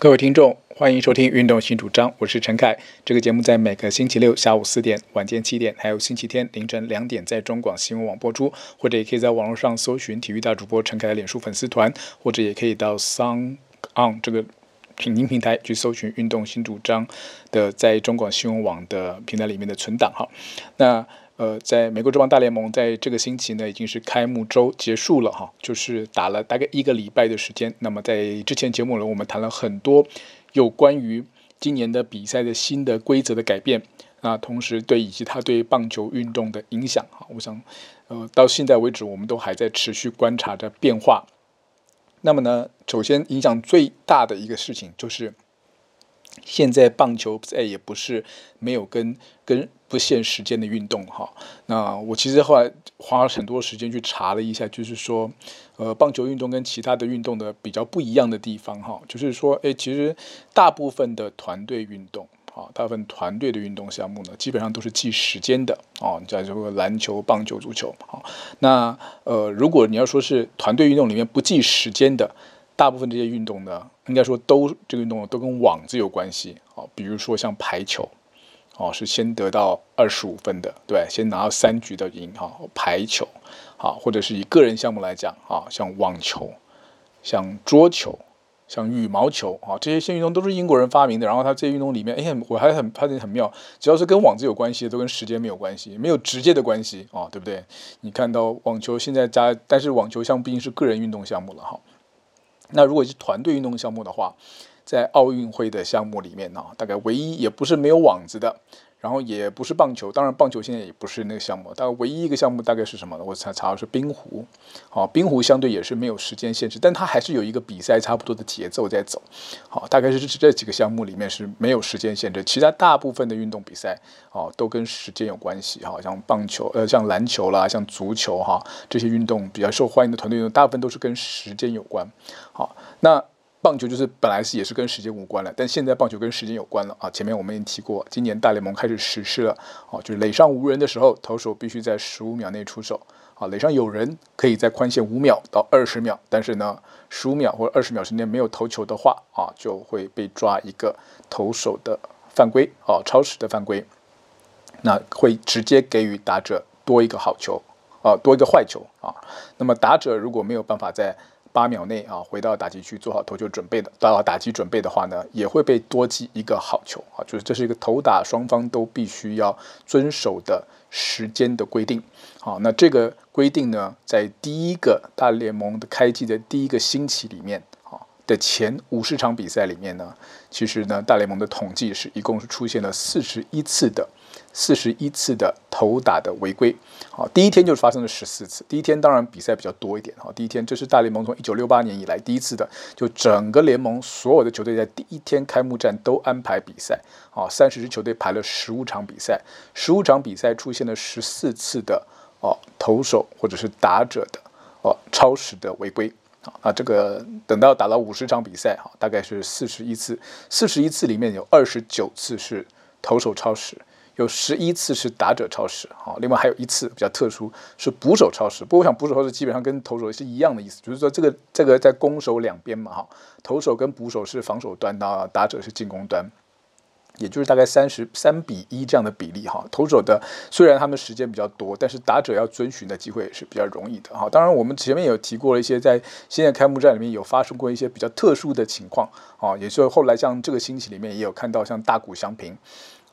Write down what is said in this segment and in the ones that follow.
各位听众，欢迎收听《运动新主张》，我是陈凯。这个节目在每个星期六下午四点、晚间七点，还有星期天凌晨两点，在中广新闻网播出，或者也可以在网络上搜寻体育大主播陈凯的脸书粉丝团，或者也可以到 SoundOn 这个听音平台去搜寻《运动新主张》的在中广新闻网的平台里面的存档。哈，那。呃，在美国职棒大联盟，在这个星期呢，已经是开幕周结束了哈，就是打了大概一个礼拜的时间。那么在之前节目呢，我们谈了很多有关于今年的比赛的新的规则的改变啊，同时对以及它对棒球运动的影响哈，我想，呃，到现在为止，我们都还在持续观察着变化。那么呢，首先影响最大的一个事情就是。现在棒球再也不是没有跟跟不限时间的运动哈。那我其实后来花了很多时间去查了一下，就是说，呃，棒球运动跟其他的运动的比较不一样的地方哈，就是说，诶，其实大部分的团队运动啊，大部分团队的运动项目呢，基本上都是计时间的哦。你像这个篮球、棒球、足球啊，那呃，如果你要说是团队运动里面不计时间的。大部分这些运动呢，应该说都这个运动都跟网子有关系啊。比如说像排球，哦，是先得到二十五分的，对，先拿到三局的赢哈。排球，啊，或者是以个人项目来讲啊，像网球、像桌球、像羽毛球啊，这些新运动都是英国人发明的。然后它这些运动里面，哎，我还很发现很妙，只要是跟网子有关系的，都跟时间没有关系，没有直接的关系啊，对不对？你看到网球现在加，但是网球项目毕竟是个人运动项目了哈。那如果是团队运动项目的话，在奥运会的项目里面呢，大概唯一也不是没有网子的，然后也不是棒球，当然棒球现在也不是那个项目，大概唯一一个项目大概是什么呢？我查查是冰壶，好，冰壶相对也是没有时间限制，但它还是有一个比赛差不多的节奏在走，好，大概是这几个项目里面是没有时间限制，其他大部分的运动比赛哦都跟时间有关系，哈，像棒球呃像篮球啦，像足球哈这些运动比较受欢迎的团队运动，大部分都是跟时间有关，好，那。棒球就是本来是也是跟时间无关了，但现在棒球跟时间有关了啊！前面我们已经提过，今年大联盟开始实施了，哦，就是垒上无人的时候，投手必须在十五秒内出手，啊，垒上有人可以在宽限五秒到二十秒，但是呢，十五秒或者二十秒之内没有投球的话，啊，就会被抓一个投手的犯规，哦，超时的犯规，那会直接给予打者多一个好球，啊，多一个坏球啊，那么打者如果没有办法在八秒内啊，回到打击区做好投球准备的，做好打击准备的话呢，也会被多记一个好球啊，就是这是一个投打双方都必须要遵守的时间的规定。好，那这个规定呢，在第一个大联盟的开季的第一个星期里面啊的前五十场比赛里面呢，其实呢，大联盟的统计是一共是出现了四十一次的。四十一次的投打的违规，好，第一天就发生了十四次。第一天当然比赛比较多一点，哈，第一天这是大联盟从一九六八年以来第一次的，就整个联盟所有的球队在第一天开幕战都安排比赛，啊，三十支球队排了十五场比赛，十五场比赛出现了十四次的哦投手或者是打者的哦超时的违规，啊，这个等到打了五十场比赛，哈，大概是四十一次，四十一次里面有二十九次是投手超时。有十一次是打者超时，好，另外还有一次比较特殊是捕手超时。不过我想捕手超时基本上跟投手是一样的意思，就是说这个这个在攻守两边嘛，哈，投手跟捕手是防守端，那打者是进攻端，也就是大概三十三比一这样的比例，哈。投手的虽然他们时间比较多，但是打者要遵循的机会也是比较容易的，哈。当然我们前面有提过了一些，在现在开幕战里面有发生过一些比较特殊的情况，啊，也就是后来像这个星期里面也有看到像大谷翔平。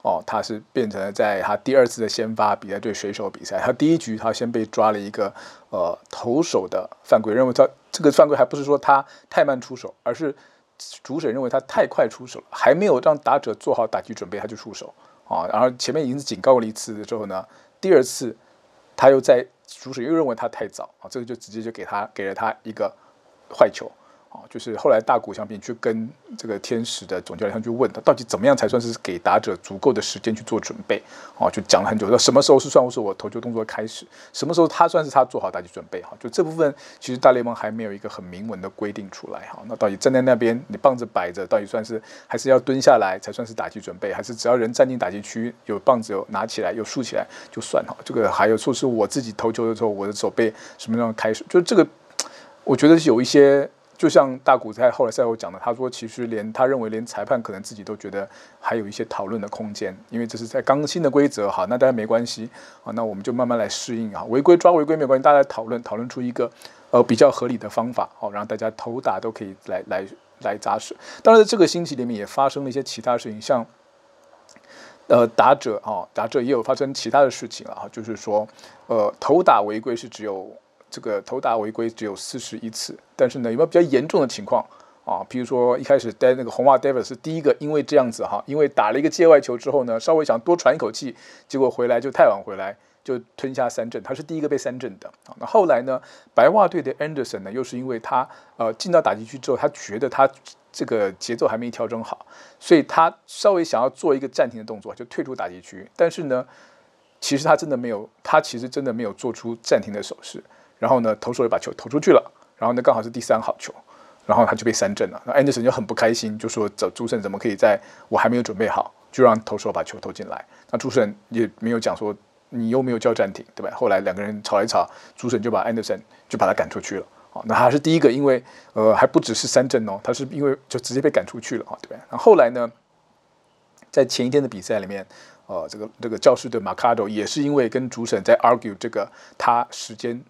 哦，他是变成了在他第二次的先发比赛对水手比赛，他第一局他先被抓了一个呃投手的犯规，认为他这个犯规还不是说他太慢出手，而是主审认为他太快出手了，还没有让打者做好打击准备他就出手啊，然后前面已经警告过了一次之后呢，第二次他又在主审又认为他太早啊，这个就直接就给他给了他一个坏球。就是后来大谷翔平去跟这个天使的总教练，他就问他到底怎么样才算是给打者足够的时间去做准备？哦，就讲了很久，说什么时候是算是我投球动作开始，什么时候他算是他做好打击准备？哈，就这部分其实大联盟还没有一个很明文的规定出来。哈，那到底站在那边，你棒子摆着，到底算是还是要蹲下来才算是打击准备，还是只要人站进打击区，有棒子有拿起来有竖起来就算？哈，这个还有说是我自己投球的时候，我的手背什么样开始？就这个，我觉得是有一些。就像大谷在后来赛后讲的，他说其实连他认为连裁判可能自己都觉得还有一些讨论的空间，因为这是在刚新的规则哈，那当然没关系啊，那我们就慢慢来适应啊，违规抓违规没关系，大家讨论讨论出一个呃比较合理的方法，好让大家投打都可以来来来扎实。当然在这个星期里面也发生了一些其他事情，像呃打者啊打者也有发生其他的事情啊，就是说呃投打违规是只有。这个投打违规只有四十一次，但是呢，有没有比较严重的情况啊？比如说一开始戴那个红袜 Davis 是第一个，因为这样子哈，因为打了一个界外球之后呢，稍微想多喘一口气，结果回来就太晚回来，就吞下三振，他是第一个被三振的啊。那后来呢，白袜队的 Anderson 呢，又是因为他呃进到打击区之后，他觉得他这个节奏还没调整好，所以他稍微想要做一个暂停的动作，就退出打击区。但是呢，其实他真的没有，他其实真的没有做出暂停的手势。然后呢，投手也把球投出去了。然后呢，刚好是第三好球，然后他就被三振了。那安德森就很不开心，就说：“这主审怎么可以在我还没有准备好，就让投手把球投进来？”那主审也没有讲说你又没有叫暂停，对吧？后来两个人吵一吵，主审就把安德森就把他赶出去了。哦，那他是第一个，因为呃还不只是三振哦，他是因为就直接被赶出去了啊，对吧？那后来呢，在前一天的比赛里面，呃，这个这个教士队马卡多也是因为跟主审在 argue 这个他时间。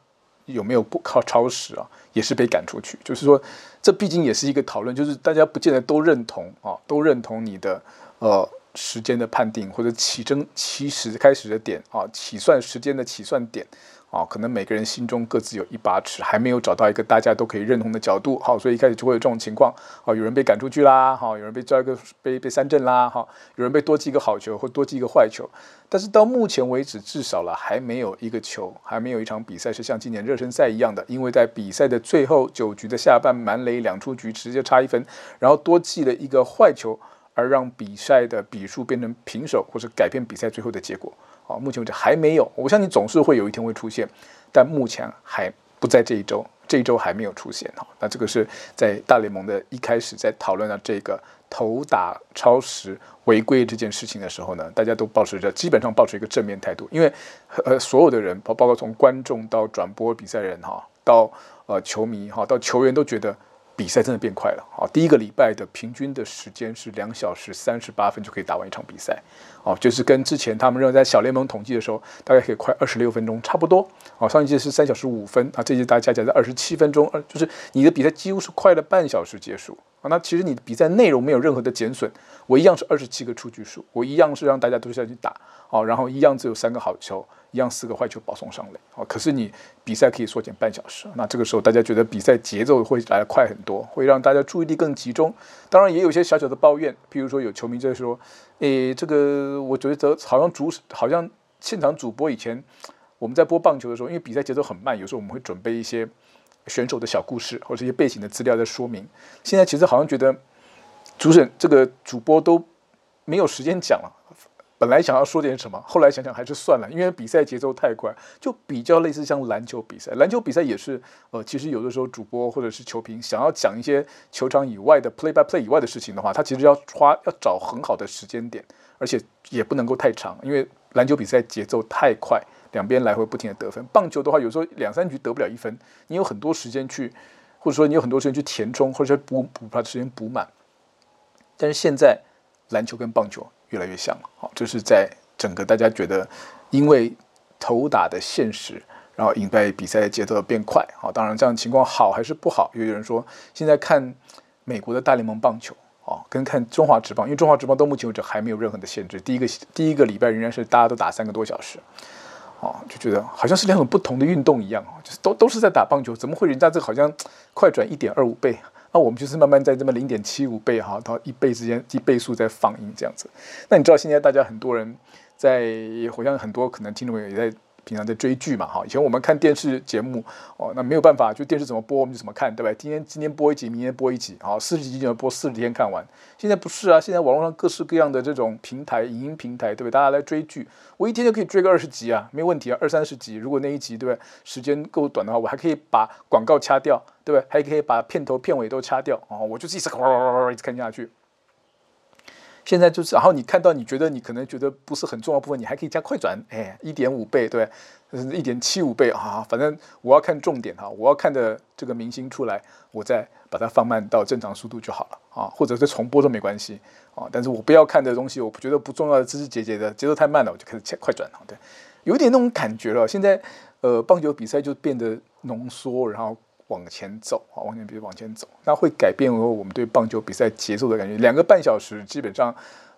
有没有不靠超时啊？也是被赶出去。就是说，这毕竟也是一个讨论，就是大家不见得都认同啊，都认同你的呃时间的判定或者起争起始开始的点啊，起算时间的起算点。啊，可能每个人心中各自有一把尺，还没有找到一个大家都可以认同的角度。好，所以一开始就会有这种情况。好，有人被赶出去啦，好，有人被抓一个被被三振啦，好，有人被多记一个好球或多记一个坏球。但是到目前为止，至少了还没有一个球，还没有一场比赛是像今年热身赛一样的，因为在比赛的最后九局的下半满垒两出局，直接差一分，然后多记了一个坏球，而让比赛的比数变成平手，或者改变比赛最后的结果。好，目前为止还没有，我相信总是会有一天会出现，但目前还不在这一周，这一周还没有出现哈。那这个是在大联盟的一开始在讨论到这个投打超时违规这件事情的时候呢，大家都保持着基本上保持一个正面态度，因为呃所有的人包包括从观众到转播比赛人哈，到呃球迷哈，到球员都觉得。比赛真的变快了，好，第一个礼拜的平均的时间是两小时三十八分就可以打完一场比赛，哦，就是跟之前他们认为在小联盟统计的时候，大概可以快二十六分钟差不多，哦，上一届是三小时五分，啊，这届大家加起来在二十七分钟，呃，就是你的比赛几乎是快了半小时结束。那其实你的比赛内容没有任何的减损，我一样是二十七个出局数，我一样是让大家都下去打，哦，然后一样只有三个好球，一样四个坏球保送上垒，哦，可是你比赛可以缩减半小时，那这个时候大家觉得比赛节奏会来得快很多，会让大家注意力更集中。当然也有些小小的抱怨，譬如说有球迷在说，诶，这个我觉得好像主好像现场主播以前我们在播棒球的时候，因为比赛节奏很慢，有时候我们会准备一些。选手的小故事或者一些背景的资料在说明。现在其实好像觉得主审这个主播都没有时间讲了。本来想要说点什么，后来想想还是算了，因为比赛节奏太快，就比较类似像篮球比赛。篮球比赛也是，呃，其实有的时候主播或者是球评想要讲一些球场以外的 play by play 以外的事情的话，他其实要花要找很好的时间点，而且也不能够太长，因为篮球比赛节奏太快。两边来回不停的得分，棒球的话有时候两三局得不了一分，你有很多时间去，或者说你有很多时间去填充，或者说补补把时间补满。但是现在篮球跟棒球越来越像了，好，这是在整个大家觉得因为投打的现实，然后引发比赛的节奏变快，好，当然这样情况好还是不好？又有人说现在看美国的大联盟棒球，啊，跟看中华职棒，因为中华职棒到目前为止还没有任何的限制，第一个第一个礼拜仍然是大家都打三个多小时。哦，就觉得好像是两种不同的运动一样，就是都都是在打棒球，怎么会人家这好像快转一点二五倍，那我们就是慢慢在这么零点七五倍哈到一倍之间一倍数在放映这样子。那你知道现在大家很多人在，好像很多可能听众朋友也在。平常在追剧嘛，哈，以前我们看电视节目，哦，那没有办法，就电视怎么播我们就怎么看，对吧？今天今天播一集，明天播一集，好，四十集就要播四十天看完。现在不是啊，现在网络上各式各样的这种平台，影音平台，对不对？大家来追剧，我一天就可以追个二十集啊，没问题啊，二三十集。如果那一集，对不对？时间够短的话，我还可以把广告掐掉，对不对？还可以把片头片尾都掐掉，哦，我就一直一直看下去。现在就是，然后你看到你觉得你可能觉得不是很重要部分，你还可以加快转，哎，一点五倍，对，就是一点七五倍啊，反正我要看重点哈，我要看的这个明星出来，我再把它放慢到正常速度就好了啊，或者是重播都没关系啊，但是我不要看的东西，我觉得不重要的枝枝节节的节奏太慢了，我就开始切快转了，对，有点那种感觉了。现在呃，棒球比赛就变得浓缩，然后。往前走啊，往前比往前走，那会改变我们对棒球比赛节奏的感觉。两个半小时基本上，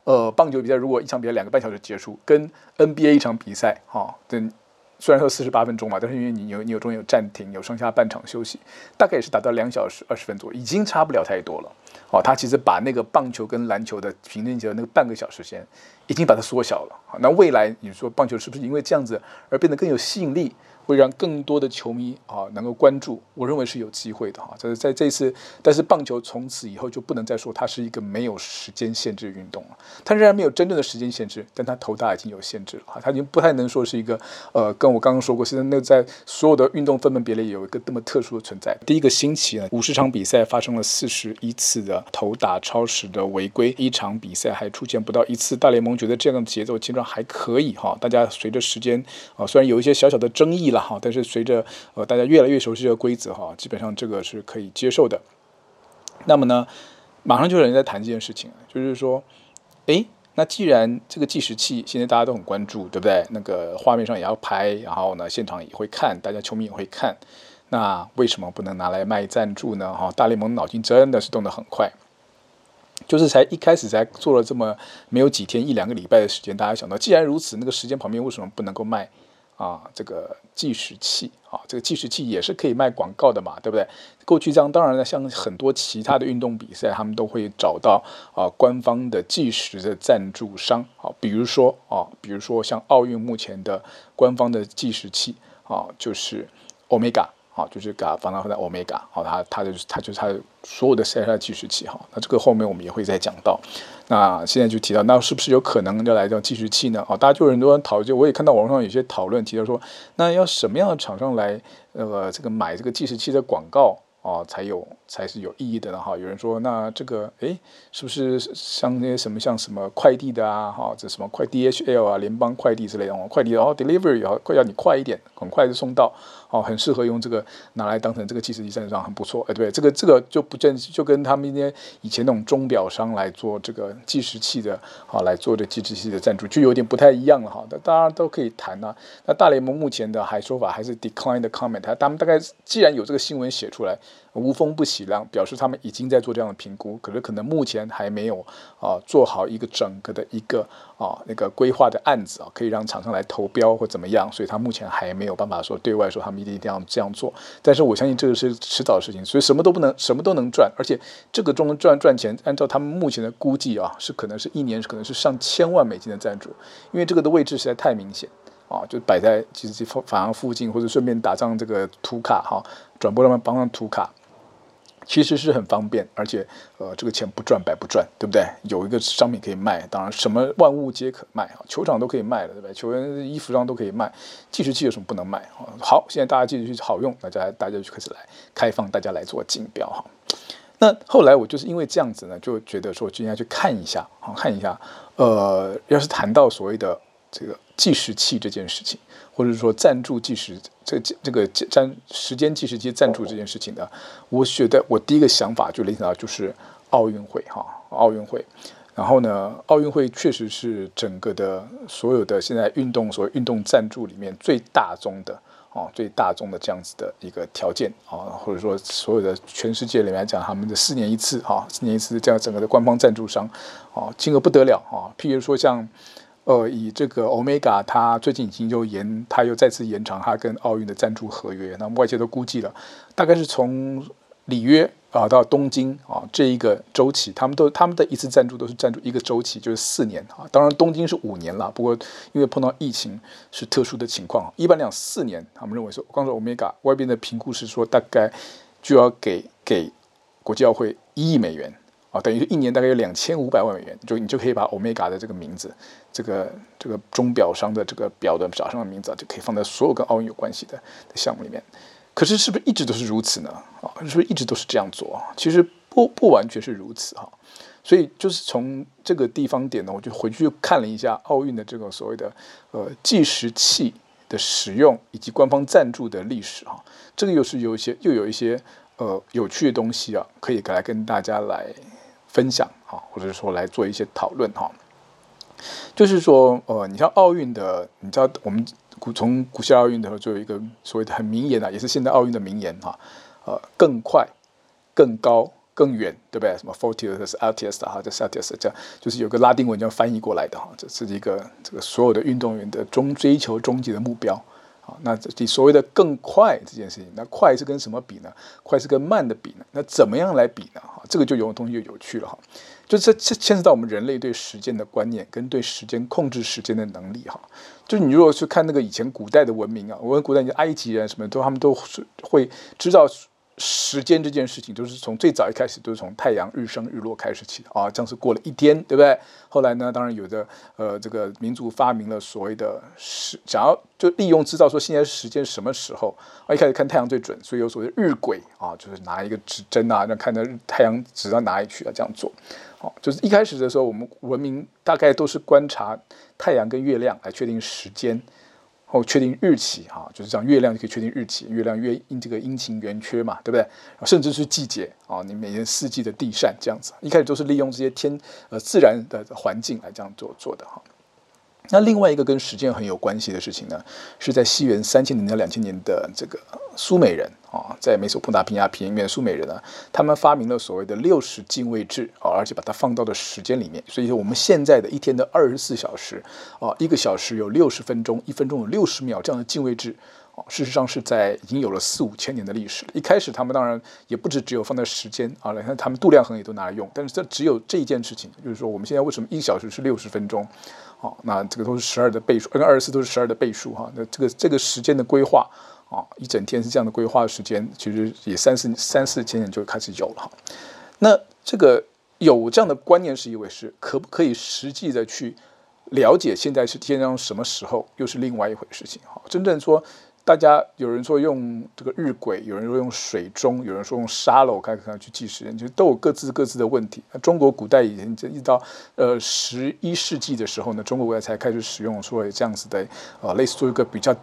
呃，棒球比赛如果一场比赛两个半小时结束，跟 NBA 一场比赛哈，等虽然说四十八分钟嘛，但是因为你有你有中间有暂停，有上下半场休息，大概也是达到两小时二十分钟，已经差不了太多了。哦，他其实把那个棒球跟篮球的平均节奏那个半个小时间，已经把它缩小了。好，那未来你说棒球是不是因为这样子而变得更有吸引力？会让更多的球迷啊能够关注，我认为是有机会的哈。这是在这次，但是棒球从此以后就不能再说它是一个没有时间限制运动了。它仍然没有真正的时间限制，但它投打已经有限制了哈。它已经不太能说是一个呃，跟我刚刚说过，现在那在所有的运动分门别类有一个这么特殊的存在。第一个星期呢，五十场比赛发生了四十一次的投打超时的违规，一场比赛还出现不到一次。大联盟觉得这样的节奏其实还可以哈。大家随着时间啊，虽然有一些小小的争议了。好，但是随着呃大家越来越熟悉这个规则哈，基本上这个是可以接受的。那么呢，马上就有人在谈这件事情，就是说，诶，那既然这个计时器现在大家都很关注，对不对？那个画面上也要拍，然后呢，现场也会看，大家球迷也会看，那为什么不能拿来卖赞助呢？哈，大联盟脑筋真的是动得很快，就是才一开始才做了这么没有几天一两个礼拜的时间，大家想到，既然如此，那个时间旁边为什么不能够卖？啊，这个计时器啊，这个计时器也是可以卖广告的嘛，对不对？过去这样，当然了，像很多其他的运动比赛，他们都会找到啊官方的计时的赞助商啊，比如说啊，比如说像奥运目前的官方的计时器啊，就是欧米伽。好，就是嘎防弹和在欧米伽，好，它它就是它就是它所有的赛赛计时器哈，那这个后面我们也会再讲到。那现在就提到，那是不是有可能要来到计时器呢？啊，大家就有很多人讨论，就我也看到网络上有些讨论提到说，那要什么样的厂商来呃这个买这个计时器的广告？哦，才有才是有意义的哈。有人说，那这个诶，是不是像那些什么像什么快递的啊哈，这什么快 DHL 啊，联邦快递之类的哦，快递然后 delivery 要快要你快一点，很快就送到，哦，很适合用这个拿来当成这个计时器站上，很不错哎，对，这个这个就不正就跟他们那些以前那种钟表商来做这个计时器的，好来做这计时器的赞助，就有点不太一样了哈。那大家都可以谈呐。那大联盟目前的还说法还是 decline the comment，他他们大概既然有这个新闻写出来。无风不起浪，表示他们已经在做这样的评估，可是可能目前还没有啊做好一个整个的一个啊那个规划的案子啊，可以让厂商来投标或怎么样，所以他目前还没有办法说对外说他们一定一定要这样做。但是我相信这个是迟早的事情，所以什么都不能什么都能赚，而且这个中赚赚钱，按照他们目前的估计啊，是可能是一年可能是上千万美金的赞助，因为这个的位置实在太明显啊，就摆在其实反而附近，或者顺便打上这个图卡哈，转播他们帮上图卡。其实是很方便，而且，呃，这个钱不赚白不赚，对不对？有一个商品可以卖，当然什么万物皆可卖啊，球场都可以卖了，对不对？球员衣服上都可以卖，计时器有什么不能卖啊？好，现在大家计时器好用，大家大家就开始来开放，大家来做竞标哈。那后来我就是因为这样子呢，就觉得说，就应该去看一下啊，看一下，呃，要是谈到所谓的这个计时器这件事情。或者说赞助计时这这个占时间计时器赞助这件事情的，我觉得我第一个想法就联想到就是奥运会哈，奥运会，然后呢，奥运会确实是整个的所有的现在运动所谓运动赞助里面最大宗的啊，最大宗的这样子的一个条件啊，或者说所有的全世界里面来讲，他们的四年一次哈，四年一次这样整个的官方赞助商啊，金额不得了啊，譬如说像。呃，以这个 Omega，它最近已经又延，它又再次延长它跟奥运的赞助合约。那么外界都估计了，大概是从里约啊到东京啊这一个周期，他们都他们的一次赞助都是赞助一个周期，就是四年啊。当然东京是五年了，不过因为碰到疫情是特殊的情况，一般讲四年，他们认为说，光说 Omega 外边的评估是说，大概就要给给国际奥会一亿美元。等于一年大概有两千五百万美元，就你就可以把 Omega 的这个名字，这个这个钟表商的这个表的表上的名字啊，就可以放在所有跟奥运有关系的项目里面。可是是不是一直都是如此呢？啊，是不是一直都是这样做？其实不不完全是如此哈。所以就是从这个地方点呢，我就回去看了一下奥运的这个所谓的呃计时器的使用以及官方赞助的历史哈，这个又是有一些又有一些呃有趣的东西啊，可以来跟大家来分享哈，或者说来做一些讨论哈。就是说呃，你像奥运的，你知道我们古从古希腊奥运的时候就有一个所谓的很名言啊，也是现在奥运的名言哈，呃，更快、更高。更远，对不对？什么 fortius altius 哈，这 altius 这样，就是有个拉丁文叫翻译过来的哈，这是一个这个所有的运动员的终追求终极的目标啊。那这所谓的更快这件事情，那快是跟什么比呢？快是跟慢的比呢？那怎么样来比呢？哈，这个就有东西就有趣了哈。就这这牵涉到我们人类对时间的观念跟对时间控制时间的能力哈。就是你如果去看那个以前古代的文明啊，我们古代埃及人什么都他们都是会知道。时间这件事情，都是从最早一开始都是从太阳日升日落开始起的啊，这样是过了一天，对不对？后来呢，当然有的呃，这个民族发明了所谓的时，想要就利用知道说现在时间什么时候啊，一开始看太阳最准，所以有所谓的日晷啊，就是拿一个指针啊，让看到太阳指到哪里去啊，这样做。好，就是一开始的时候，我们文明大概都是观察太阳跟月亮来确定时间。后确定日期哈，就是这样，月亮就可以确定日期，月亮月阴这个阴晴圆缺嘛，对不对？甚至是季节啊，你每年四季的地善这样子，一开始都是利用这些天呃自然的环境来这样做做的哈。那另外一个跟时间很有关系的事情呢，是在西元三千年到两千年的这个苏美人啊，在美索不达米亚平原，苏美人呢，他们发明了所谓的六十进位制啊，而且把它放到了时间里面，所以说我们现在的一天的二十四小时啊，一个小时有六十分钟，一分钟有六十秒这样的进位制啊，事实上是在已经有了四五千年的历史。一开始他们当然也不止只有放在时间啊，你看他们度量衡也都拿来用，但是这只有这一件事情，就是说我们现在为什么一小时是六十分钟？好，那这个都是十二的倍数，跟二十四都是十二的倍数哈。那这个这个时间的规划啊，一整天是这样的规划时间，其实也三四三四千年就开始有了哈。那这个有这样的观念是一回事，可不可以实际的去了解现在是天上什么时候，又是另外一回事情哈。真正说。大家有人说用这个日晷，有人说用水钟，有人说用沙漏，看看去计时间，其实都有各自各自的问题。那中国古代以前一直到呃十一世纪的时候呢，中国古代才开始使用说这样子的呃类似做一个比较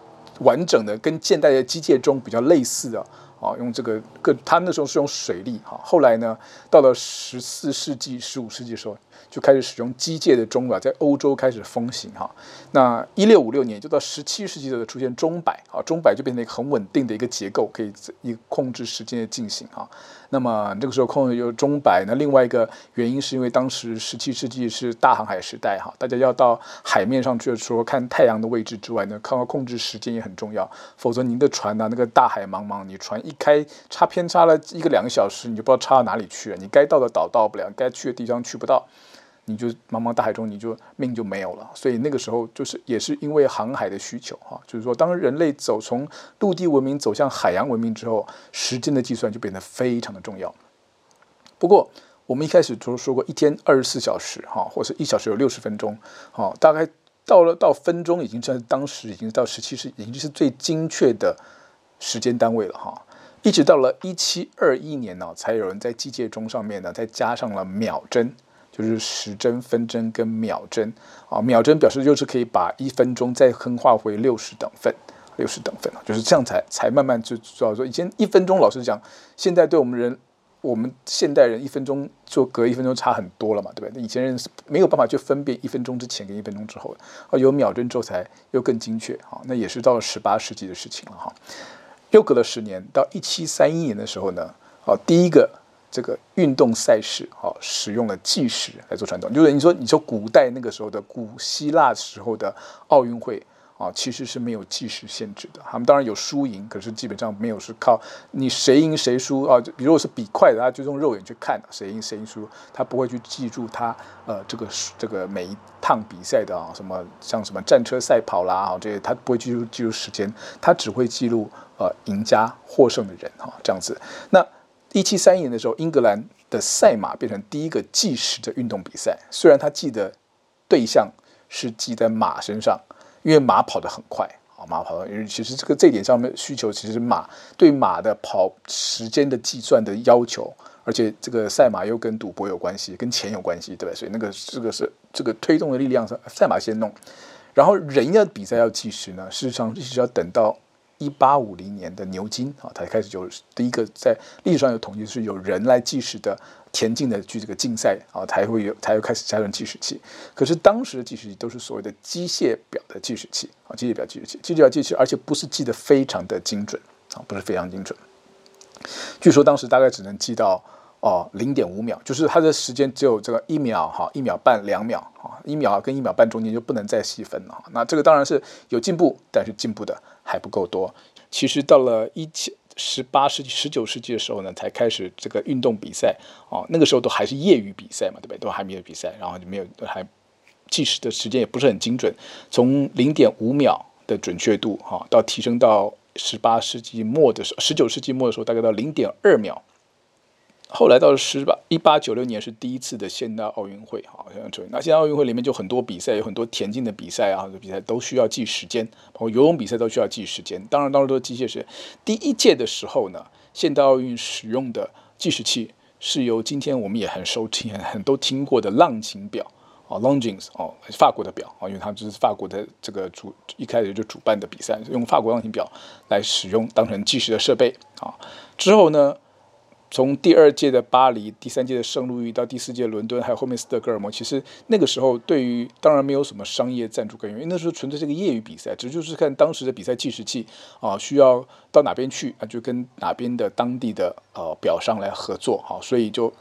完整的，跟现代的机械钟比较类似的啊，用这个各他那时候是用水力哈，后来呢到了十四世纪、十五世纪的时候。就开始使用机械的钟摆，在欧洲开始风行哈。那一六五六年就到十七世纪的出现钟摆啊，钟摆就变成一个很稳定的一个结构，可以一控制时间的进行哈。那么这个时候控制有钟摆，那另外一个原因是因为当时十七世纪是大航海时代哈，大家要到海面上去的时候看太阳的位置之外呢，看到控制时间也很重要，否则您的船呢、那个大海茫茫，你船一开差偏差了一个两个小时，你就不知道差到哪里去了，你该到的岛到不了，该去的地方去不到。你就茫茫大海中，你就命就没有了。所以那个时候就是也是因为航海的需求哈，就是说当人类走从陆地文明走向海洋文明之后，时间的计算就变得非常的重要。不过我们一开始就说过，一天二十四小时哈，或者一小时有六十分钟，哈，大概到了到分钟已经在当时已经到十七世已经是最精确的时间单位了哈。一直到了一七二一年呢，才有人在机械钟上面呢再加上了秒针。就是时针、分针跟秒针啊，秒针表示就是可以把一分钟再分化回六十等份，六十等份啊，就是这样才才慢慢就知道说，以前一分钟老实讲，现在对我们人，我们现代人一分钟就隔一分钟差很多了嘛，对不对？以前人是没有办法去分辨一分钟之前跟一分钟之后的啊，有秒针之后才又更精确啊，那也是到了十八世纪的事情了哈，又隔了十年，到一七三一年的时候呢，啊，第一个。这个运动赛事，哈，使用了计时来做传统。就是你说，你说古代那个时候的古希腊时候的奥运会，啊，其实是没有计时限制的。他们当然有输赢，可是基本上没有是靠你谁赢谁输啊。比如果是比快的，他就用肉眼去看谁赢谁输，他不会去记住他呃这个这个每一趟比赛的啊什么像什么战车赛跑啦啊这些，他不会记录记录时间，他只会记录呃赢家获胜的人哈这样子。那一七三一年的时候，英格兰的赛马变成第一个计时的运动比赛。虽然他记的对象是记在马身上，因为马跑得很快啊，马跑，因为其实这个这点上面需求，其实马对马的跑时间的计算的要求而且这个赛马又跟赌博有关系，跟钱有关系，对吧？所以那个这个是这个推动的力量是赛马先弄，然后人要比赛要计时呢，事实上一直要等到一八五零年的牛津啊，才开始有第一个在历史上有统计是有人来计时的田径的去这个竞赛啊，才会有才会开始加上计时器。可是当时的计时器都是所谓的机械表的计时器啊，机械表计时器，机械表计时器，而且不是记得非常的精准啊，不是非常精准。据说当时大概只能记到哦零点五秒，就是它的时间只有这个一秒哈，一秒半两秒啊，一秒跟一秒半中间就不能再细分了。那这个当然是有进步，但是进步的还不够多。其实到了一七十八世纪、十九世纪的时候呢，才开始这个运动比赛啊，那个时候都还是业余比赛嘛，对不对？都还没有比赛，然后就没有还计时的时间也不是很精准，从零点五秒的准确度哈，到提升到。十八世纪末的时候，十九世纪末的时候，大概到零点二秒。后来到了十八一八九六年是第一次的现代奥运会，好像这那现代奥运会里面就很多比赛，有很多田径的比赛啊，比赛都需要计时间，包括游泳比赛都需要计时间。当然，当时都是机械式。第一届的时候呢，现代奥运使用的计时器是由今天我们也很熟听、很都听过的浪琴表。啊，Longines 哦，法国的表啊，因为它就是法国的这个主一开始就主办的比赛，用法国浪琴表来使用当成计时的设备啊。之后呢，从第二届的巴黎、第三届的圣路易到第四届伦敦，还有后面斯德哥尔摩，其实那个时候对于当然没有什么商业赞助根源，因为那时候纯粹是个业余比赛，只就是看当时的比赛计时器啊，需要到哪边去啊，就跟哪边的当地的呃表商来合作啊，所以就。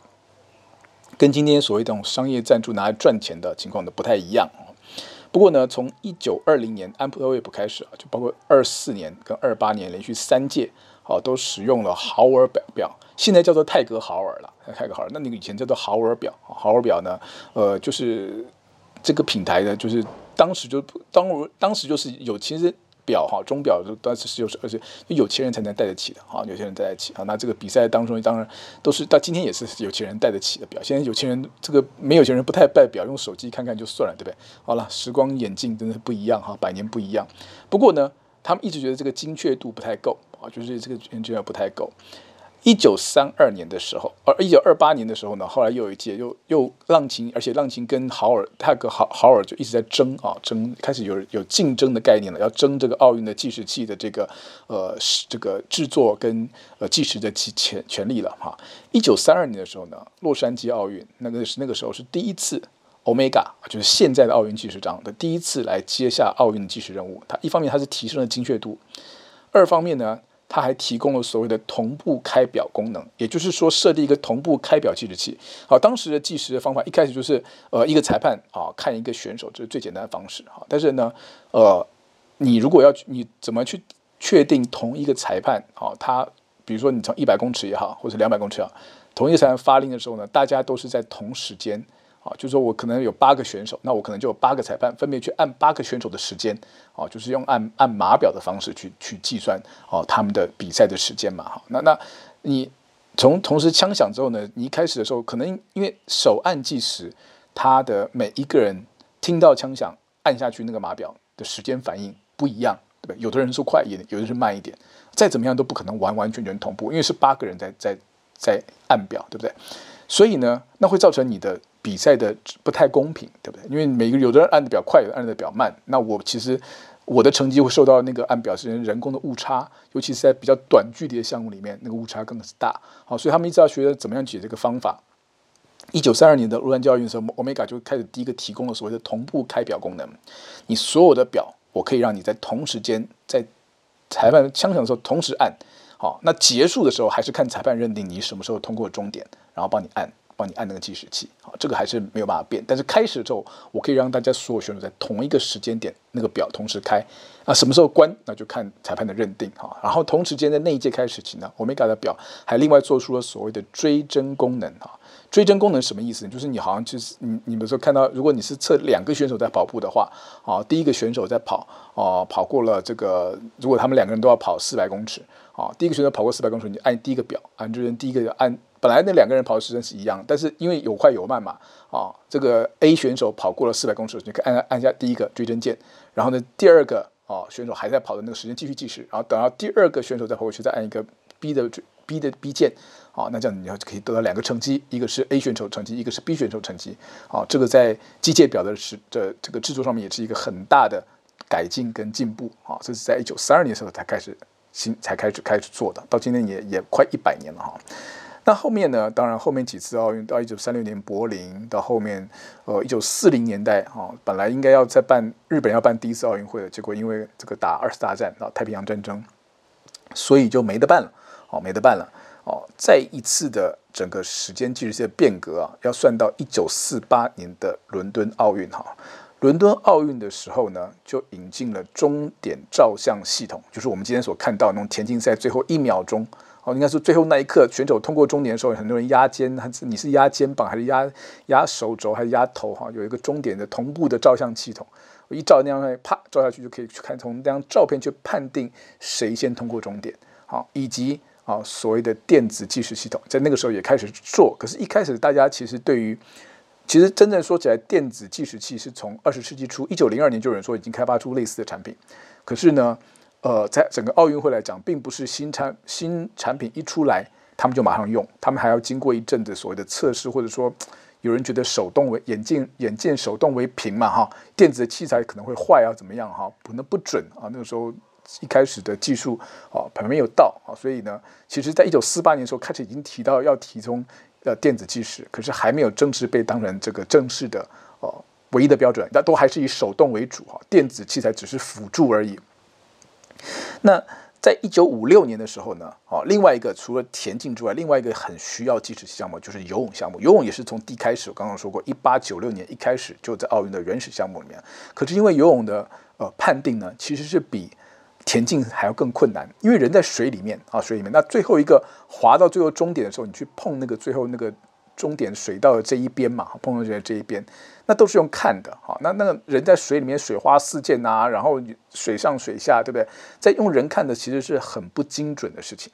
跟今天所谓这种商业赞助拿来赚钱的情况都不太一样。不过呢，从一九二零年安普特威普开始啊，就包括二四年跟二八年连续三届，啊，都使用了豪尔表表，现在叫做泰格豪尔了，泰格豪尔。那那个以前叫做豪尔表，豪尔表呢，呃，就是这个品牌呢，就是当时就当当时就是有其实。表哈，钟表都当时是有，而且有钱人才能戴得起的哈，有钱人戴得起啊。那这个比赛当中，当然都是到今天也是有钱人戴得起的表。现在有钱人这个没有钱人不太戴表，用手机看看就算了，对不对？好了，时光眼镜真的不一样哈，百年不一样。不过呢，他们一直觉得这个精确度不太够啊，就是这个研究不太够。一九三二年的时候，而一九二八年的时候呢，后来又有一届又又浪琴，而且浪琴跟豪尔泰格豪豪尔就一直在争啊争，开始有有竞争的概念了，要争这个奥运的计时器的这个呃这个制作跟呃计时的权权利了哈。一九三二年的时候呢，洛杉矶奥运那个是那个时候是第一次，Omega 就是现在的奥运计时长的第一次来接下奥运的计时任务。它一方面它是提升了精确度，二方面呢。它还提供了所谓的同步开表功能，也就是说设立一个同步开表计时器。好，当时的计时的方法一开始就是呃一个裁判啊看一个选手，这是最简单的方式哈。但是呢，呃，你如果要你怎么去确定同一个裁判啊，他比如说你从一百公尺也好，或者两百公尺也好，同一个裁判发令的时候呢，大家都是在同时间。啊，就是说我可能有八个选手，那我可能就有八个裁判，分别去按八个选手的时间，啊，就是用按按码表的方式去去计算，哦，他们的比赛的时间嘛，哈，那那你从同时枪响之后呢，你一开始的时候可能因为手按计时，他的每一个人听到枪响按下去那个码表的时间反应不一样，对不对？有的人是快一点，有的人是慢一点，再怎么样都不可能完完全全同步，因为是八个人在在在按表，对不对？所以呢，那会造成你的。比赛的不太公平，对不对？因为每个有的人按的比较快，有的按的比较慢。那我其实我的成绩会受到那个按表时间人工的误差，尤其是在比较短距离的项目里面，那个误差更大。好，所以他们一直要学着怎么样解这个方法。一九三二年的洛杉矶奥运的时候，Omega 就开始第一个提供了所谓的同步开表功能。你所有的表，我可以让你在同时间在裁判枪响的时候同时按。好，那结束的时候还是看裁判认定你什么时候通过终点，然后帮你按。帮你按那个计时器，好，这个还是没有办法变。但是开始之后，我可以让大家所有选手在同一个时间点那个表同时开。啊，什么时候关，那就看裁判的认定哈。然后同时间在那一届开始起呢，Omega 的表还另外做出了所谓的追针功能哈。追针功能什么意思？就是你好像就是你你们说看到，如果你是测两个选手在跑步的话，啊，第一个选手在跑，啊，跑过了这个，如果他们两个人都要跑四百公尺，啊，第一个选手跑过四百公尺，你按第一个表，按就是第一个按。本来那两个人跑的时间是一样，但是因为有快有慢嘛，啊，这个 A 选手跑过了四百公尺，你可以按按下第一个追针键，然后呢，第二个啊选手还在跑的那个时间继续计时，然后等到第二个选手再跑过去，再按一个 B 的 B 的 B 键，啊，那这样你要可以得到两个成绩，一个是 A 选手成绩，一个是 B 选手成绩，啊，这个在机械表的是的这个制作上面也是一个很大的改进跟进步，啊，这是在一九三二年时候才开始新才开始开始做的，到今天也也快一百年了哈。那后面呢？当然，后面几次奥运到一九三六年柏林，到后面，呃，一九四零年代啊、哦，本来应该要再办日本要办第一次奥运会的，结果因为这个打二次大战啊，太平洋战争，所以就没得办了，哦，没得办了，哦，再一次的整个时间计时器的变革啊，要算到一九四八年的伦敦奥运哈，伦敦奥运的时候呢，就引进了终点照相系统，就是我们今天所看到那种田径赛最后一秒钟。哦，应该是最后那一刻，选手通过终点的时候，很多人压肩，还是你是压肩膀还是压压手肘还是压头？哈，有一个终点的同步的照相系统，我一照那样，啪照下去就可以去看从那张照片去判定谁先通过终点。好，以及啊所谓的电子计时系统，在那个时候也开始做。可是，一开始大家其实对于，其实真正说起来，电子计时器是从二十世纪初，一九零二年就有人说已经开发出类似的产品。可是呢？呃，在整个奥运会来讲，并不是新产新产品一出来，他们就马上用，他们还要经过一阵子所谓的测试，或者说有人觉得手动为眼镜眼见手动为凭嘛哈，电子的器材可能会坏啊怎么样哈，可能不准啊，那个时候一开始的技术啊还没有到啊，所以呢，其实在一九四八年的时候开始已经提到要提供呃电子计时，可是还没有正式被当成这个正式的呃唯一的标准，那都还是以手动为主哈，电子器材只是辅助而已。那在一九五六年的时候呢，哦，另外一个除了田径之外，另外一个很需要计时项目就是游泳项目。游泳也是从第一开始，我刚刚说过，一八九六年一开始就在奥运的原始项目里面。可是因为游泳的呃判定呢，其实是比田径还要更困难，因为人在水里面啊，水里面。那最后一个滑到最后终点的时候，你去碰那个最后那个。终点水道的这一边嘛，碰到这这一边，那都是用看的哈。那那个人在水里面水花四溅呐，然后水上水下，对不对？在用人看的其实是很不精准的事情，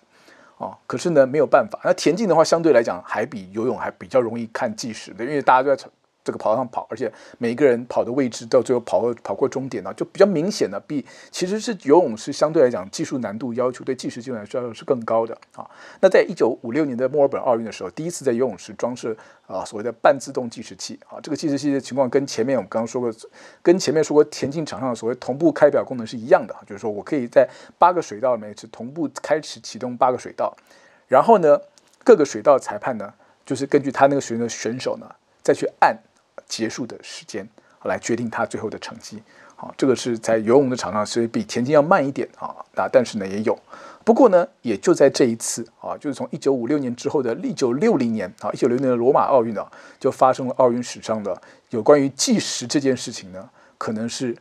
哦。可是呢，没有办法。那田径的话，相对来讲还比游泳还比较容易看计时的，因为大家都在。这个跑道上跑，而且每一个人跑的位置到最后跑过跑过终点呢，就比较明显的，比其实是游泳是相对来讲技术难度要求对计时技术来说是更高的啊。那在一九五六年的墨尔本奥运的时候，第一次在游泳池装设啊所谓的半自动计时器啊，这个计时器的情况跟前面我们刚刚说过，跟前面说过田径场上所谓同步开表功能是一样的，就是说我可以在八个水道里面是同步开始启动八个水道，然后呢各个水道裁判呢就是根据他那个水的选手呢再去按。结束的时间来决定他最后的成绩，好，这个是在游泳的场上，所以比田径要慢一点啊。那但是呢也有，不过呢也就在这一次啊，就是从一九五六年之后的一九六零年啊，一九六零年的罗马奥运啊，就发生了奥运史上的有关于计时这件事情呢，可能是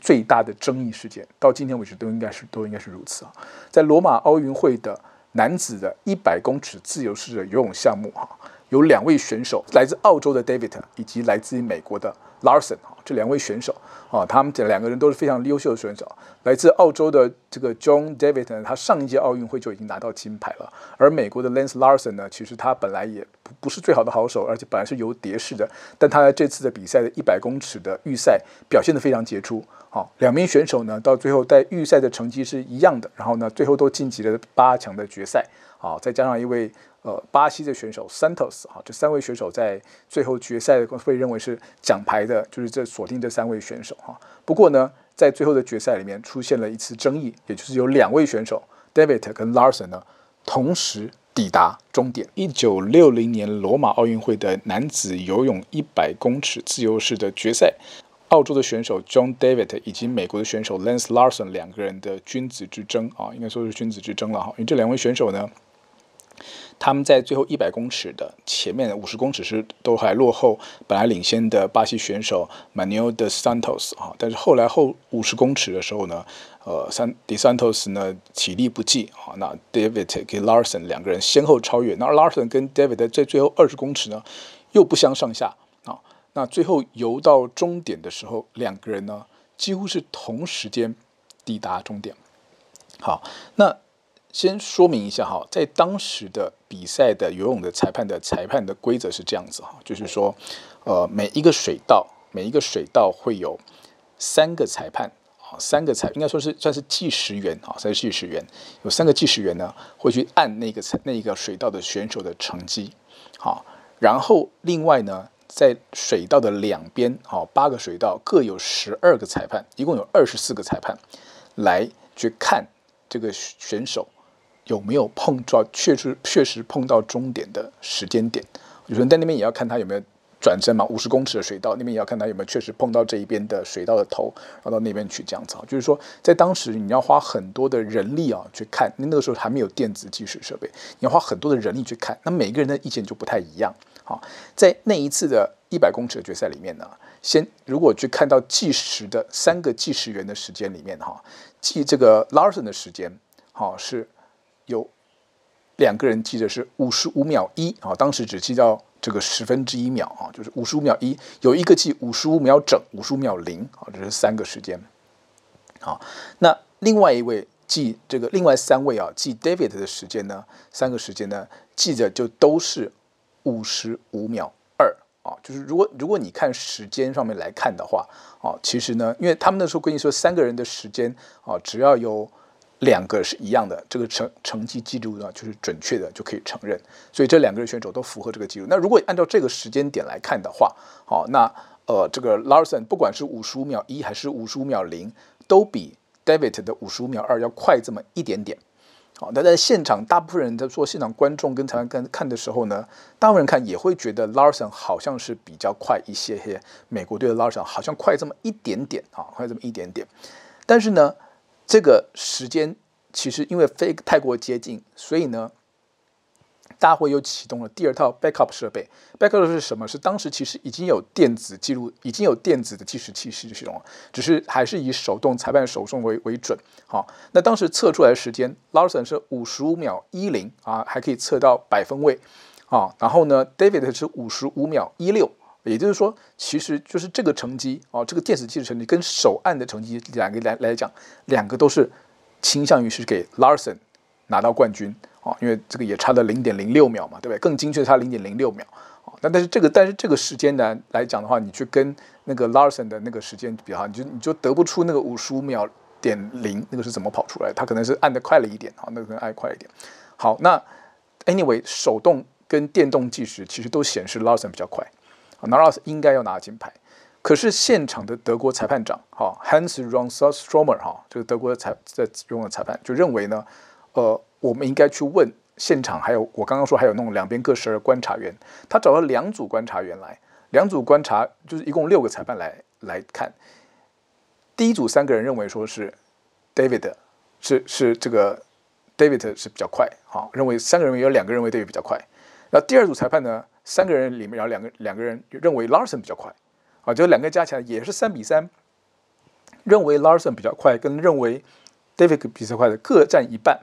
最大的争议事件，到今天为止都应该是都应该是如此啊。在罗马奥运会的男子的一百公尺自由式的游泳项目哈。有两位选手，来自澳洲的 David 以及来自于美国的 Larson 啊，这两位选手啊，他们这两个人都是非常优秀的选手。来自澳洲的这个 John David 呢，他上一届奥运会就已经拿到金牌了。而美国的 Lance Larson 呢，其实他本来也不不是最好的好手，而且本来是游蝶式的，但他在这次的比赛的一百公尺的预赛表现得非常杰出。好，两名选手呢，到最后在预赛的成绩是一样的，然后呢，最后都晋级了八强的决赛。好，再加上一位。呃，巴西的选手 Santos 哈，这三位选手在最后决赛会认为是奖牌的，就是这锁定这三位选手哈。不过呢，在最后的决赛里面出现了一次争议，也就是有两位选手 David 跟 Larson 呢同时抵达终点。一九六零年罗马奥运会的男子游泳一百公尺自由式的决赛，澳洲的选手 John David 以及美国的选手 Lance Larson 两个人的君子之争啊，应该说是君子之争了哈，因为这两位选手呢。他们在最后一百公尺的前面五十公尺是都还落后，本来领先的巴西选手 Manuel dos Santos 啊，但是后来后五十公尺的时候呢，呃，三 dos Santos 呢体力不济啊，那 David 跟 Larson 两个人先后超越，那 Larson 跟 David 在最后二十公尺呢又不相上下啊，那最后游到终点的时候，两个人呢几乎是同时间抵达终点。好，那。先说明一下哈，在当时的比赛的游泳的裁判的裁判的规则是这样子哈，就是说，呃，每一个水道每一个水道会有三个裁判啊，三个裁应该说是算是计时员啊，算是计时员，有三个计时员呢会去按那个那一个水道的选手的成绩，好，然后另外呢，在水道的两边，好，八个水道各有十二个裁判，一共有二十四个裁判来去看这个选手有没有碰到确实确实碰到终点的时间点，有人在那边也要看他有没有。转身嘛，五十公尺的水道那边也要看他有没有确实碰到这一边的水道的头，然后到那边去这样子。就是说，在当时你要花很多的人力啊去看，那个时候还没有电子计时设备，你要花很多的人力去看，那每个人的意见就不太一样。好，在那一次的一百公尺的决赛里面呢，先如果去看到计时的三个计时员的时间里面哈，计这个 Larson 的时间，好是有两个人记得是五十五秒一啊，当时只记到。这个十分之一秒啊，就是五十五秒一，有一个记五十五秒整，五十五秒零啊，这是三个时间。好，那另外一位记这个另外三位啊，记 David 的时间呢，三个时间呢，记着就都是五十五秒二啊，就是如果如果你看时间上面来看的话啊，其实呢，因为他们那时候规定说三个人的时间啊，只要有。两个是一样的，这个成成绩记录呢，就是准确的就可以承认，所以这两个选手都符合这个记录。那如果按照这个时间点来看的话，好，那呃，这个 Larson 不管是五十五秒一还是五十五秒零，都比 David 的五十五秒二要快这么一点点。好，那在现场，大部分人在说现场观众跟裁判跟看的时候呢，大部分人看也会觉得 Larson 好像是比较快一些些，美国队的 Larson 好像快这么一点点啊，快这么一点点，但是呢。这个时间其实因为非太过接近，所以呢，大会又启动了第二套 backup 设备。backup 是什么？是当时其实已经有电子记录，已经有电子的计时器系统了，只是还是以手动裁判手动为为准。好，那当时测出来的时间，Larson 是五十五秒一零啊，还可以测到百分位啊。然后呢，David 是五十五秒一六。也就是说，其实就是这个成绩啊，这个电子计时成绩跟手按的成绩两个来来讲，两个都是倾向于是给 Larson 拿到冠军啊，因为这个也差了零点零六秒嘛，对不对？更精确差零点零六秒啊。那但是这个但是这个时间呢来讲的话，你去跟那个 Larson 的那个时间比较，你就你就得不出那个五十五秒点零那个是怎么跑出来？他可能是按的快了一点啊，那个可能按快一点。好，那 anyway 手动跟电动计时其实都显示 Larson 比较快。那 Larson 应该要拿金牌，可是现场的德国裁判长哈 Hans Ronsheimer 哈，这个德国的裁在用的裁判就认为呢，呃，我们应该去问现场，还有我刚刚说还有那种两边各十二观察员，他找了两组观察员来，两组观察就是一共六个裁判来来看，第一组三个人认为说是 David 是是这个 David 是比较快，哈，认为三个人有两个人认为 David 比较快，然后第二组裁判呢？三个人里面，然后两个两个人认为 Larson 比较快，啊，就两个加起来也是三比三，认为 Larson 比较快，跟认为 David 比较快的各占一半。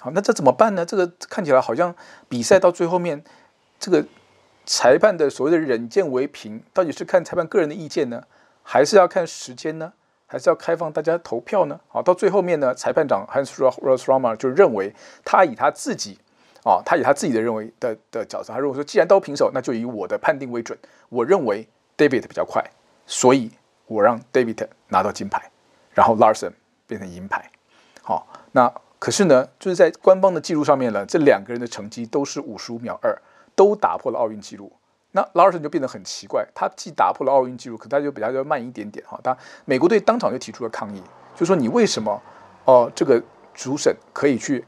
好，那这怎么办呢？这个看起来好像比赛到最后面，这个裁判的所谓的忍见为凭，到底是看裁判个人的意见呢，还是要看时间呢？还是要开放大家投票呢？好，到最后面呢，裁判长 Hans Ronsheimer 就认为他以他自己。啊、哦，他以他自己的认为的的角色，他如果说，既然都平手，那就以我的判定为准。我认为 David 比较快，所以我让 David 拿到金牌，然后 Larson 变成银牌。好、那可是呢，就是在官方的记录上面呢，这两个人的成绩都是五十五秒二，都打破了奥运纪录。那 Larson 就变得很奇怪，他既打破了奥运纪录，可他就比他要慢一点点。哈，他美国队当场就提出了抗议，就说你为什么哦、这个主审可以去。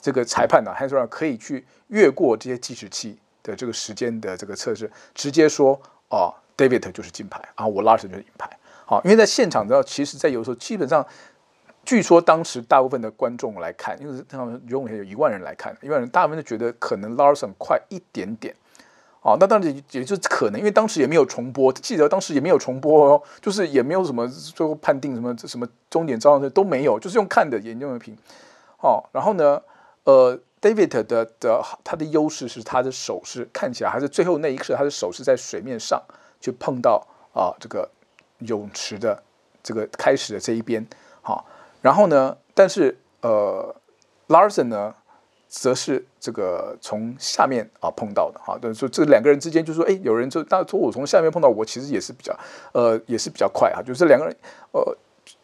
这个裁判呢，还是说可以去越过这些计时器的这个时间的这个测试，直接说哦，David 就是金牌啊，我 Larson 就是银牌。好，因为在现场的其实，在有时候基本上，据说当时大部分的观众来看，因为他们永远有一万人来看，一万人大部分都觉得可能 Larson 快一点点。哦，那当然也就可能，因为当时也没有重播，记得当时也没有重播哦，就是也没有什么最后判定什么什么终点照相都没有，就是用看的眼睛为凭。哦，然后呢？呃，David 的的他的优势是他的手是看起来还是最后那一刻，他的手是在水面上去碰到啊、这个泳池的这个开始的这一边，好，然后呢，但是呃，Larson 呢，则是这个从下面啊碰到的，哈，就是说这两个人之间就说，哎，有人就那说我从下面碰到我其实也是比较呃也是比较快啊，就是两个人呃。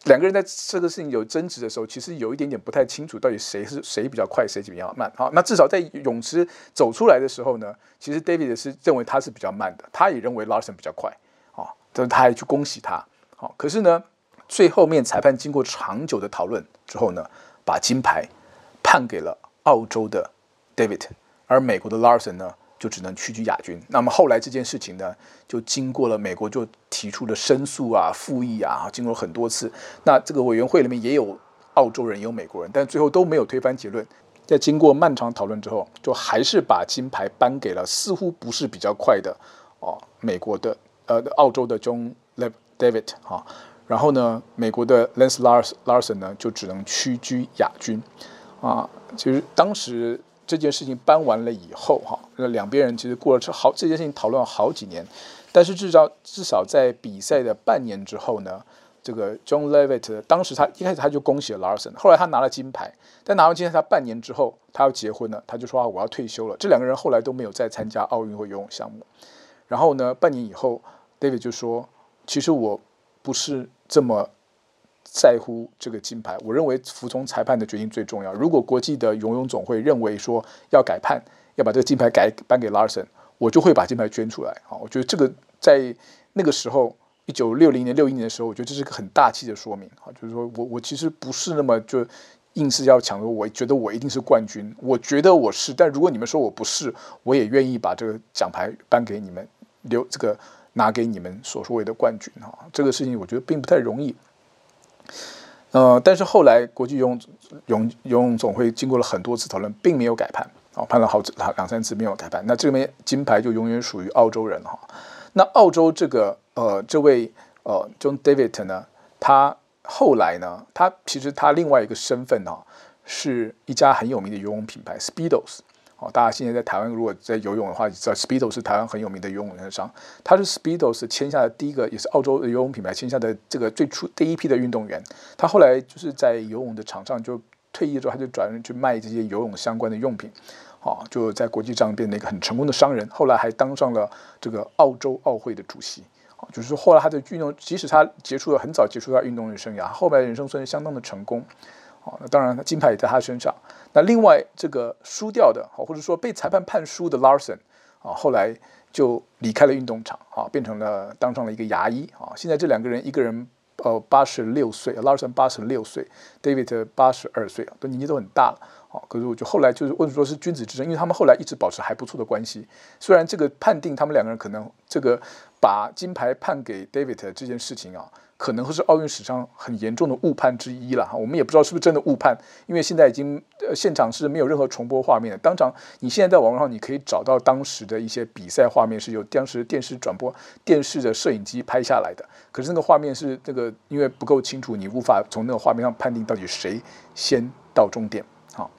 两个人在这个事情有争执的时候，其实有一点点不太清楚，到底谁是谁比较快，谁比较慢。好，那至少在泳池走出来的时候呢，其实 David 是认为他是比较慢的，他也认为 Larson 比较快。好，但是他还去恭喜他。好，可是呢，最后面裁判经过长久的讨论之后呢，把金牌判给了澳洲的 David，而美国的 Larson 呢，就只能屈居亚军。那么后来这件事情呢，就经过了美国就提出了申诉啊、复议啊，经过了很多次。那这个委员会里面也有澳洲人，也有美国人，但最后都没有推翻结论。在经过漫长讨论之后，就还是把金牌颁给了似乎不是比较快的哦，美国的呃澳洲的 John David 哈。然后呢，美国的 Lance Larson 呢就只能屈居亚军啊。其实当时。这件事情搬完了以后，哈，那两边人其实过了好这件事情讨论了好几年，但是至少至少在比赛的半年之后呢，这个 John Levitt 当时他一开始他就恭喜了 Larson，后来他拿了金牌，但拿完金牌他半年之后他要结婚了，他就说啊我要退休了。这两个人后来都没有再参加奥运会游泳项目。然后呢，半年以后，David 就说，其实我不是这么。在乎这个金牌，我认为服从裁判的决定最重要。如果国际的游泳总会认为说要改判，要把这个金牌改颁给 Larson，我就会把金牌捐出来。啊，我觉得这个在那个时候，一九六零年、六一年的时候，我觉得这是个很大气的说明。啊，就是说我我其实不是那么就硬是要抢，我觉得我一定是冠军，我觉得我是。但如果你们说我不是，我也愿意把这个奖牌颁给你们，留这个拿给你们所谓的冠军。哈，这个事情我觉得并不太容易。呃，但是后来国际游泳泳游泳总会经过了很多次讨论，并没有改判，哦，判了好几两三次没有改判。那这边金牌就永远属于澳洲人哈。那澳洲这个呃这位呃 John David 呢，他后来呢，他其实他另外一个身份呢，是一家很有名的游泳品牌 Speedos。哦，大家现在在台湾如果在游泳的话，你知道 Speedo 是台湾很有名的游泳商，他是 Speedo 是签下的第一个，也是澳洲的游泳品牌签下的这个最初第一批的运动员。他后来就是在游泳的场上就退役之后，他就转去卖这些游泳相关的用品，哦，就在国际上变成一个很成功的商人。后来还当上了这个澳洲奥会的主席，啊，就是说后来他的运动，即使他结束了很早结束他运动员生涯，后来人生算是相当的成功。哦那当然，金牌也在他身上。那另外这个输掉的，或者说被裁判判输的 Larson 啊，后来就离开了运动场啊，变成了当上了一个牙医啊。现在这两个人，一个人呃八十六岁，Larson 八十六岁，David 八十二岁，都年纪都很大了啊。可是我就后来就是问说是君子之争，因为他们后来一直保持还不错的关系。虽然这个判定他们两个人可能这个把金牌判给 David 这件事情啊。可能会是奥运史上很严重的误判之一了哈，我们也不知道是不是真的误判，因为现在已经呃现场是没有任何重播画面的。当场你现在在网络上你可以找到当时的一些比赛画面，是由当时电视转播电视的摄影机拍下来的。可是那个画面是这个因为不够清楚，你无法从那个画面上判定到底谁先到终点。好，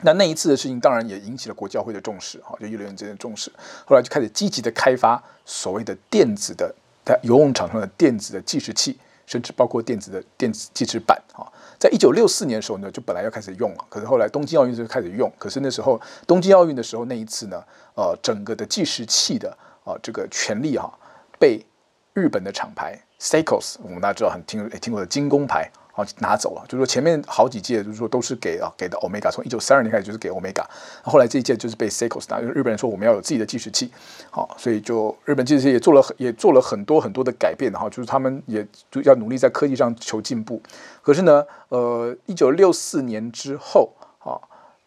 那那一次的事情当然也引起了国教会的重视，哈，就游泳员之间的重视。后来就开始积极的开发所谓的电子的。在游泳场上的电子的计时器，甚至包括电子的电子计时板啊，在一九六四年的时候呢，就本来要开始用了，可是后来东京奥运就开始用。可是那时候东京奥运的时候那一次呢，呃，整个的计时器的啊、这个权利哈，被日本的厂牌 Seikos，我们大家知道很听听过的精工牌。好拿走了，就是说前面好几届就是说都是给啊给的 Omega，从一九三二年开始就是给 Omega，后来这一届就是被 Seikos 拿，就是日本人说我们要有自己的计时器，好，所以就日本计时器也做了很也做了很多很多的改变哈，就是他们也就要努力在科技上求进步。可是呢，呃，一九六四年之后，啊，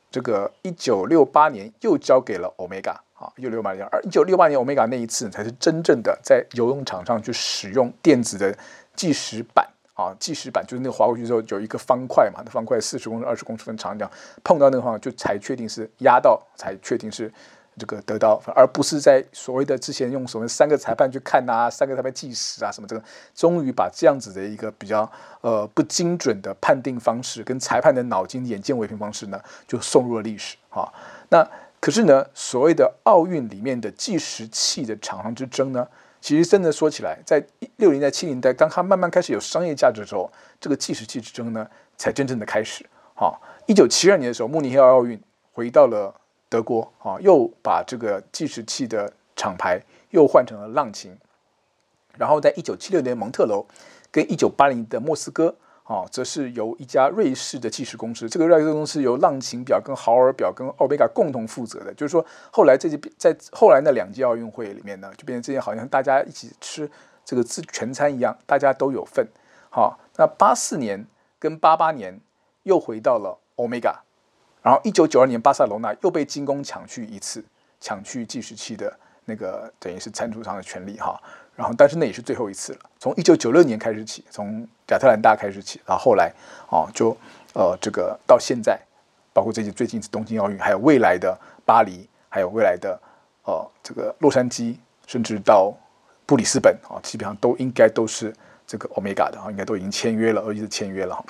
这个一九六八年又交给了 Omega，啊，一九六八年，而一九六八年 Omega 那一次才是真正的在游泳场上去使用电子的计时板。啊，计时板就是那个滑过去之后有一个方块嘛，那方块四十公分、二十公分长，这样碰到那个方就才确定是压到，才确定是这个得到，而不是在所谓的之前用什么三个裁判去看啊，三个裁判计时啊什么这个，终于把这样子的一个比较呃不精准的判定方式跟裁判的脑筋眼见为凭方式呢，就送入了历史啊。那可是呢，所谓的奥运里面的计时器的厂商之争呢？其实真的说起来，在六零代、七零代，当它慢慢开始有商业价值的时候，这个计时器之争呢，才真正的开始。啊，一九七二年的时候，慕尼黑奥运回到了德国，啊，又把这个计时器的厂牌又换成了浪琴。然后在一九七六年蒙特娄跟一九八零的莫斯科。哦，则是由一家瑞士的计时公司，这个瑞士公司由浪琴表、跟豪尔表、跟欧米伽共同负责的。就是说，后来这些在后来那两届奥运会里面呢，就变成这些好像大家一起吃这个自全餐一样，大家都有份。好，那八四年跟八八年又回到了欧米伽，然后一九九二年巴塞罗那又被精工抢去一次，抢去计时器的那个等于是赞助商的权利哈。然后，但是那也是最后一次了。从一九九六年开始起，从亚特兰大开始起，然后后来，哦，就呃，这个到现在，包括这些最近是东京奥运，还有未来的巴黎，还有未来的呃，这个洛杉矶，甚至到布里斯本啊，基本上都应该都是。这个欧米伽的哈，应该都已经签约了，而且是签约了哈。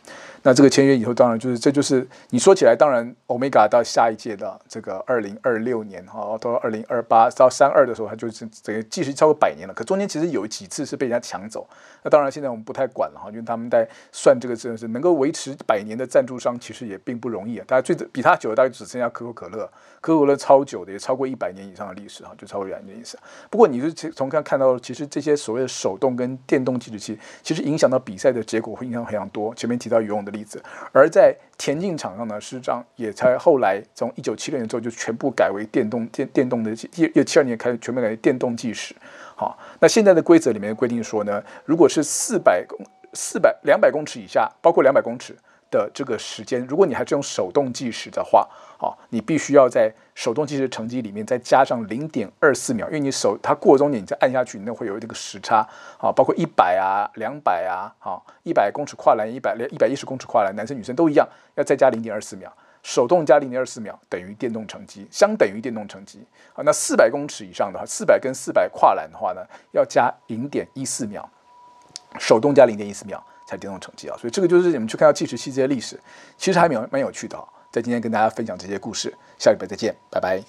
那这个签约以后，当然就是这就是你说起来，当然欧米伽到下一届的这个二零二六年哈，到二零二八到三二的时候，它就是这个继续超过百年了。可中间其实有几次是被人家抢走。那当然现在我们不太管了哈，因为他们在算这个真的是能够维持百年的赞助商，其实也并不容易啊。大家最比他久的大概只剩下可口可乐，可口可乐超久的也超过一百年以上的历史哈，就超过一百年以上。不过你是从刚看到，其实这些所谓的手动跟电动计时器。其实影响到比赛的结果会影响非常多。前面提到游泳的例子，而在田径场上呢，事实上也才后来从一九七六年之后就全部改为电动电电动的，一九七二年开始全面改为电动计时。好，那现在的规则里面规定说呢，如果是四百公四百两百公尺以下，包括两百公尺。的这个时间，如果你还是用手动计时的话，啊，你必须要在手动计时成绩里面再加上零点二四秒，因为你手它过终点，你再按下去，那会有这个时差，啊，包括一百啊、两百啊，啊，一百公尺跨栏、一百连一百一十公尺跨栏，男生女生都一样，要再加零点二四秒，手动加零点二四秒等于电动成绩，相等于电动成绩，啊，那四百公尺以上的话，四百跟四百跨栏的话呢，要加零点一四秒，手动加零点一四秒。才电动成绩啊，所以这个就是你们去看到计时器这些历史，其实还蛮蛮有趣的啊。在今天跟大家分享这些故事，下礼拜再见，拜拜。